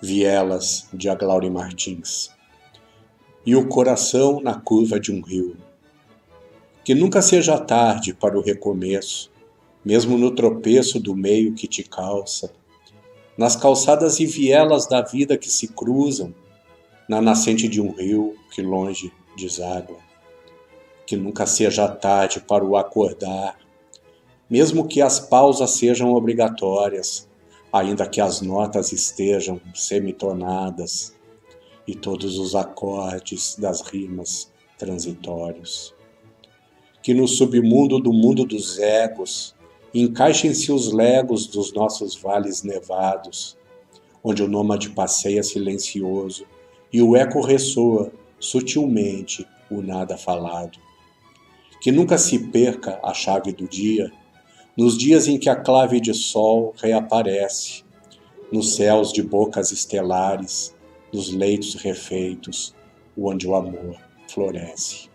Vielas, de Aglaure Martins. E o coração na curva de um rio. Que nunca seja tarde para o recomeço, mesmo no tropeço do meio que te calça, nas calçadas e vielas da vida que se cruzam, na nascente de um rio que longe deságua. Que nunca seja tarde para o acordar, mesmo que as pausas sejam obrigatórias, ainda que as notas estejam semitonadas e todos os acordes das rimas transitórios. Que no submundo do mundo dos egos encaixem-se os legos dos nossos vales nevados, onde o nômade passeia silencioso e o eco ressoa sutilmente o nada falado. Que nunca se perca a chave do dia nos dias em que a clave de sol reaparece, nos céus de bocas estelares, nos leitos refeitos, onde o amor floresce.